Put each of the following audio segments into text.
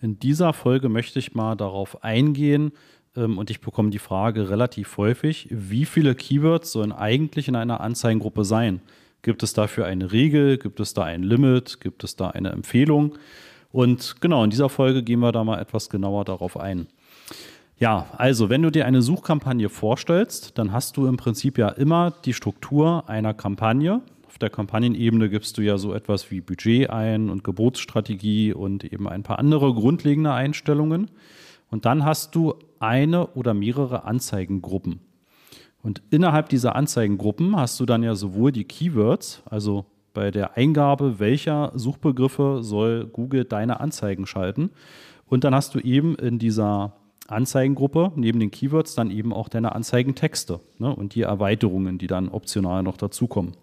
In dieser Folge möchte ich mal darauf eingehen ähm, und ich bekomme die Frage relativ häufig, wie viele Keywords sollen eigentlich in einer Anzeigengruppe sein? Gibt es dafür eine Regel? Gibt es da ein Limit? Gibt es da eine Empfehlung? Und genau, in dieser Folge gehen wir da mal etwas genauer darauf ein. Ja, also wenn du dir eine Suchkampagne vorstellst, dann hast du im Prinzip ja immer die Struktur einer Kampagne. Auf der Kampagnenebene gibst du ja so etwas wie Budget ein und Geburtsstrategie und eben ein paar andere grundlegende Einstellungen. Und dann hast du eine oder mehrere Anzeigengruppen. Und innerhalb dieser Anzeigengruppen hast du dann ja sowohl die Keywords, also bei der Eingabe, welcher Suchbegriffe soll Google deine Anzeigen schalten. Und dann hast du eben in dieser Anzeigengruppe neben den Keywords dann eben auch deine Anzeigentexte ne, und die Erweiterungen, die dann optional noch dazukommen.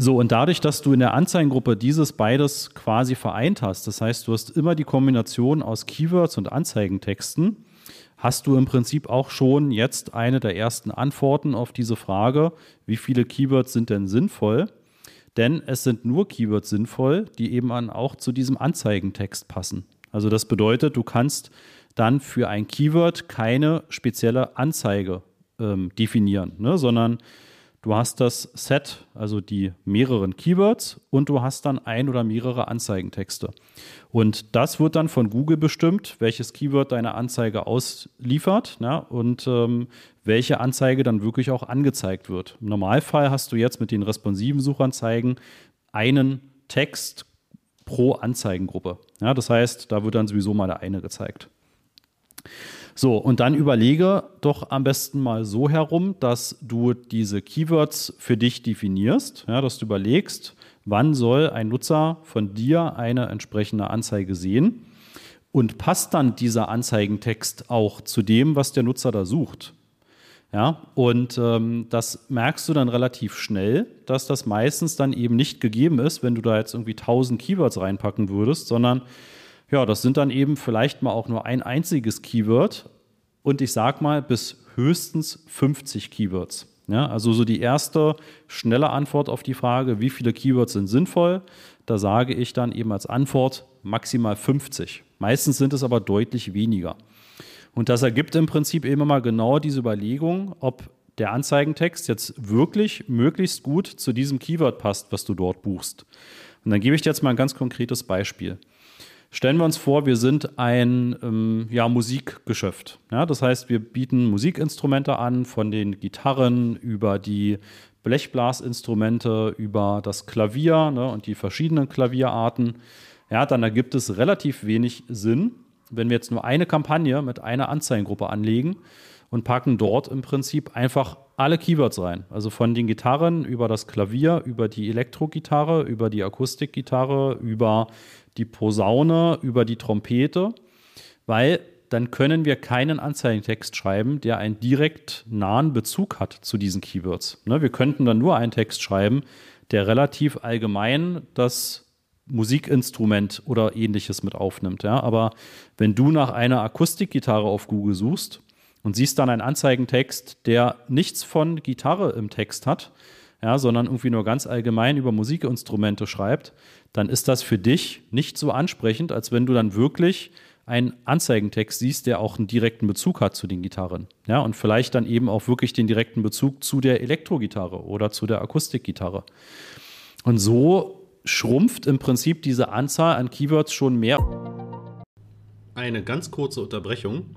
So, und dadurch, dass du in der Anzeigengruppe dieses beides quasi vereint hast, das heißt, du hast immer die Kombination aus Keywords und Anzeigentexten, hast du im Prinzip auch schon jetzt eine der ersten Antworten auf diese Frage, wie viele Keywords sind denn sinnvoll? Denn es sind nur Keywords sinnvoll, die eben auch zu diesem Anzeigentext passen. Also das bedeutet, du kannst dann für ein Keyword keine spezielle Anzeige ähm, definieren, ne? sondern du hast das Set, also die mehreren Keywords und du hast dann ein oder mehrere Anzeigentexte. Und das wird dann von Google bestimmt, welches Keyword deine Anzeige ausliefert ne? und ähm, welche Anzeige dann wirklich auch angezeigt wird. Im Normalfall hast du jetzt mit den responsiven Suchanzeigen einen Text pro Anzeigengruppe. Ja, das heißt, da wird dann sowieso mal der eine gezeigt. So, und dann überlege doch am besten mal so herum, dass du diese Keywords für dich definierst, ja, dass du überlegst, wann soll ein Nutzer von dir eine entsprechende Anzeige sehen und passt dann dieser Anzeigentext auch zu dem, was der Nutzer da sucht. Ja, und ähm, das merkst du dann relativ schnell, dass das meistens dann eben nicht gegeben ist, wenn du da jetzt irgendwie 1000 Keywords reinpacken würdest, sondern ja, das sind dann eben vielleicht mal auch nur ein einziges Keyword und ich sag mal bis höchstens 50 Keywords. Ja, also so die erste schnelle Antwort auf die Frage, wie viele Keywords sind sinnvoll, da sage ich dann eben als Antwort maximal 50. Meistens sind es aber deutlich weniger. Und das ergibt im Prinzip eben mal genau diese Überlegung, ob der Anzeigentext jetzt wirklich möglichst gut zu diesem Keyword passt, was du dort buchst. Und dann gebe ich dir jetzt mal ein ganz konkretes Beispiel. Stellen wir uns vor, wir sind ein ähm, ja, Musikgeschäft. Ja, das heißt, wir bieten Musikinstrumente an, von den Gitarren über die Blechblasinstrumente, über das Klavier ne, und die verschiedenen Klavierarten. Ja, dann ergibt es relativ wenig Sinn, wenn wir jetzt nur eine Kampagne mit einer Anzeigengruppe anlegen und packen dort im Prinzip einfach alle Keywords rein. Also von den Gitarren über das Klavier, über die Elektrogitarre, über die Akustikgitarre, über die Posaune, über die Trompete, weil dann können wir keinen Anzeigentext schreiben, der einen direkt nahen Bezug hat zu diesen Keywords. Ne, wir könnten dann nur einen Text schreiben, der relativ allgemein das Musikinstrument oder ähnliches mit aufnimmt. Aber wenn du nach einer Akustikgitarre auf Google suchst und siehst dann einen Anzeigentext, der nichts von Gitarre im Text hat, ja, sondern irgendwie nur ganz allgemein über Musikinstrumente schreibt, dann ist das für dich nicht so ansprechend, als wenn du dann wirklich einen Anzeigentext siehst, der auch einen direkten Bezug hat zu den Gitarren. Ja, und vielleicht dann eben auch wirklich den direkten Bezug zu der Elektrogitarre oder zu der Akustikgitarre. Und so schrumpft im Prinzip diese Anzahl an Keywords schon mehr. Eine ganz kurze Unterbrechung.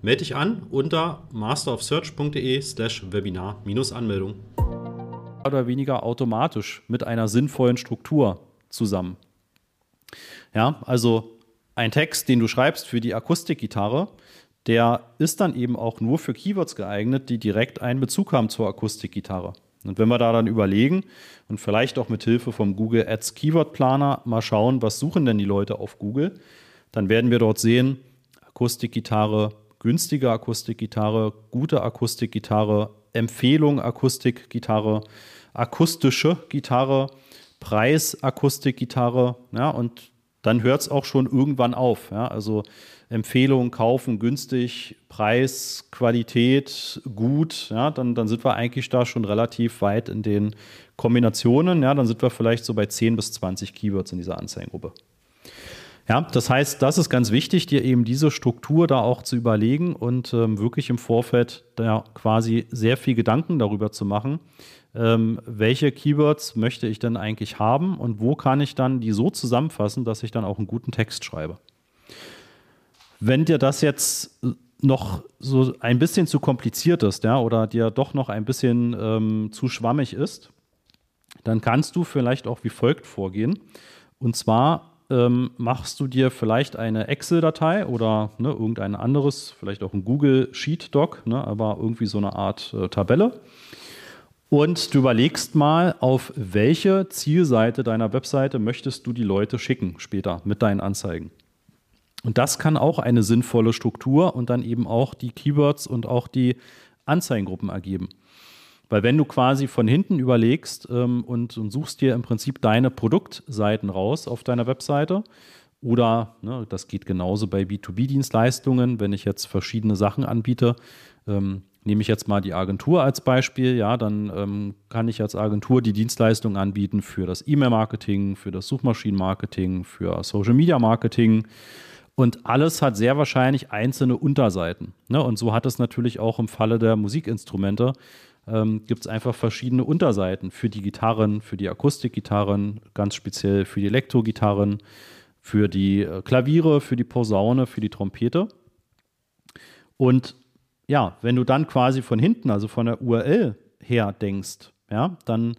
Melde dich an unter masterofsearch.de slash Webinar-Anmeldung oder weniger automatisch mit einer sinnvollen Struktur zusammen. Ja, also ein Text, den du schreibst für die Akustikgitarre, der ist dann eben auch nur für Keywords geeignet, die direkt einen Bezug haben zur Akustikgitarre. Und wenn wir da dann überlegen und vielleicht auch mit Hilfe vom Google Ads Keyword Planer mal schauen, was suchen denn die Leute auf Google, dann werden wir dort sehen, Akustikgitarre, günstige Akustikgitarre, gute Akustikgitarre, Empfehlung Akustikgitarre, akustische Gitarre, Preis Akustikgitarre, ja, und dann hört es auch schon irgendwann auf. Ja? Also Empfehlung, kaufen, günstig, Preis, Qualität, gut, ja, dann, dann sind wir eigentlich da schon relativ weit in den Kombinationen. Ja, dann sind wir vielleicht so bei 10 bis 20 Keywords in dieser Anzeigengruppe. Ja, das heißt, das ist ganz wichtig, dir eben diese Struktur da auch zu überlegen und ähm, wirklich im Vorfeld da quasi sehr viel Gedanken darüber zu machen, ähm, welche Keywords möchte ich denn eigentlich haben und wo kann ich dann die so zusammenfassen, dass ich dann auch einen guten Text schreibe. Wenn dir das jetzt noch so ein bisschen zu kompliziert ist, ja, oder dir doch noch ein bisschen ähm, zu schwammig ist, dann kannst du vielleicht auch wie folgt vorgehen. Und zwar ähm, machst du dir vielleicht eine Excel-Datei oder ne, irgendein anderes, vielleicht auch ein Google Sheet Doc, ne, aber irgendwie so eine Art äh, Tabelle. Und du überlegst mal, auf welche Zielseite deiner Webseite möchtest du die Leute schicken später mit deinen Anzeigen. Und das kann auch eine sinnvolle Struktur und dann eben auch die Keywords und auch die Anzeigengruppen ergeben. Weil wenn du quasi von hinten überlegst ähm, und, und, suchst dir im Prinzip deine Produktseiten raus auf deiner Webseite oder ne, das geht genauso bei B2B-Dienstleistungen, wenn ich jetzt verschiedene Sachen anbiete, ähm, nehme ich jetzt mal die Agentur als Beispiel, ja, dann ähm, kann ich als Agentur die Dienstleistung anbieten für das E-Mail-Marketing, für das Suchmaschinen-Marketing, für Social-Media-Marketing. Und alles hat sehr wahrscheinlich einzelne Unterseiten. Ne? Und so hat es natürlich auch im Falle der Musikinstrumente ähm, gibt es einfach verschiedene Unterseiten für die Gitarren, für die Akustikgitarren, ganz speziell für die Elektrogitarren, für die äh, Klaviere, für die Posaune, für die Trompete. Und ja, wenn du dann quasi von hinten, also von der URL her denkst, ja, dann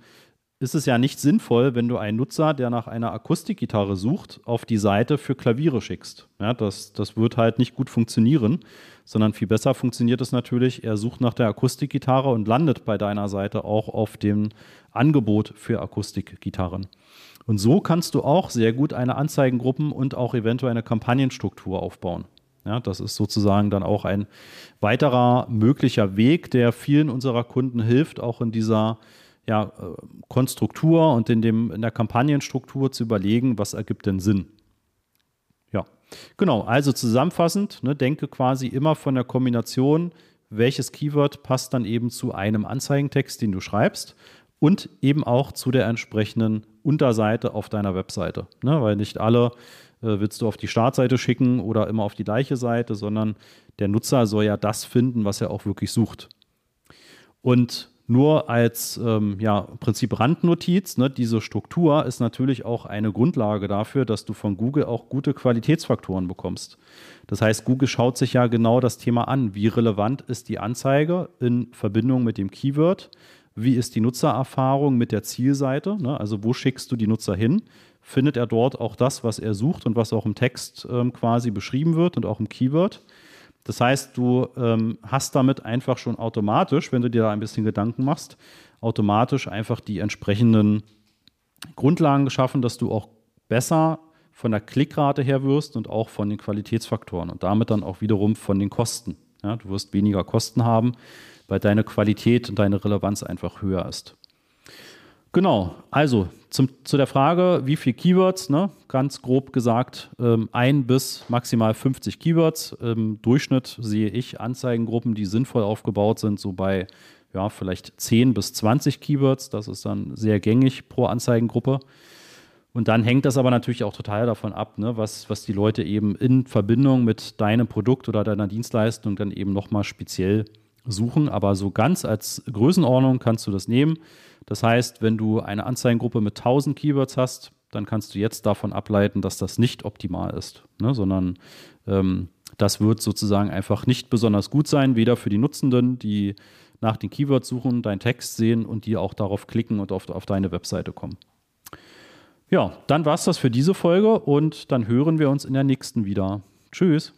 ist es ja nicht sinnvoll, wenn du einen Nutzer, der nach einer Akustikgitarre sucht, auf die Seite für Klaviere schickst. Ja, das, das wird halt nicht gut funktionieren, sondern viel besser funktioniert es natürlich, er sucht nach der Akustikgitarre und landet bei deiner Seite auch auf dem Angebot für Akustikgitarren. Und so kannst du auch sehr gut eine Anzeigengruppen und auch eventuell eine Kampagnenstruktur aufbauen. Ja, das ist sozusagen dann auch ein weiterer möglicher Weg, der vielen unserer Kunden hilft, auch in dieser ja, äh, Konstruktur und in, dem, in der Kampagnenstruktur zu überlegen, was ergibt denn Sinn. Ja, genau. Also zusammenfassend, ne, denke quasi immer von der Kombination, welches Keyword passt dann eben zu einem Anzeigentext, den du schreibst und eben auch zu der entsprechenden Unterseite auf deiner Webseite. Ne, weil nicht alle äh, willst du auf die Startseite schicken oder immer auf die gleiche Seite, sondern der Nutzer soll ja das finden, was er auch wirklich sucht. Und nur als ähm, ja, Prinzip Randnotiz, ne, diese Struktur ist natürlich auch eine Grundlage dafür, dass du von Google auch gute Qualitätsfaktoren bekommst. Das heißt, Google schaut sich ja genau das Thema an. Wie relevant ist die Anzeige in Verbindung mit dem Keyword? Wie ist die Nutzererfahrung mit der Zielseite? Ne? Also wo schickst du die Nutzer hin? Findet er dort auch das, was er sucht und was auch im Text ähm, quasi beschrieben wird und auch im Keyword? Das heißt, du ähm, hast damit einfach schon automatisch, wenn du dir da ein bisschen Gedanken machst, automatisch einfach die entsprechenden Grundlagen geschaffen, dass du auch besser von der Klickrate her wirst und auch von den Qualitätsfaktoren und damit dann auch wiederum von den Kosten. Ja, du wirst weniger Kosten haben, weil deine Qualität und deine Relevanz einfach höher ist. Genau, also zum, zu der Frage, wie viele Keywords, ne? ganz grob gesagt, ähm, ein bis maximal 50 Keywords. Im Durchschnitt sehe ich Anzeigengruppen, die sinnvoll aufgebaut sind, so bei ja, vielleicht 10 bis 20 Keywords. Das ist dann sehr gängig pro Anzeigengruppe. Und dann hängt das aber natürlich auch total davon ab, ne, was, was die Leute eben in Verbindung mit deinem Produkt oder deiner Dienstleistung dann eben nochmal speziell suchen. Aber so ganz als Größenordnung kannst du das nehmen. Das heißt, wenn du eine Anzeigengruppe mit 1000 Keywords hast, dann kannst du jetzt davon ableiten, dass das nicht optimal ist, ne? sondern ähm, das wird sozusagen einfach nicht besonders gut sein, weder für die Nutzenden, die nach den Keywords suchen, deinen Text sehen und die auch darauf klicken und auf, auf deine Webseite kommen. Ja, dann war es das für diese Folge und dann hören wir uns in der nächsten wieder. Tschüss.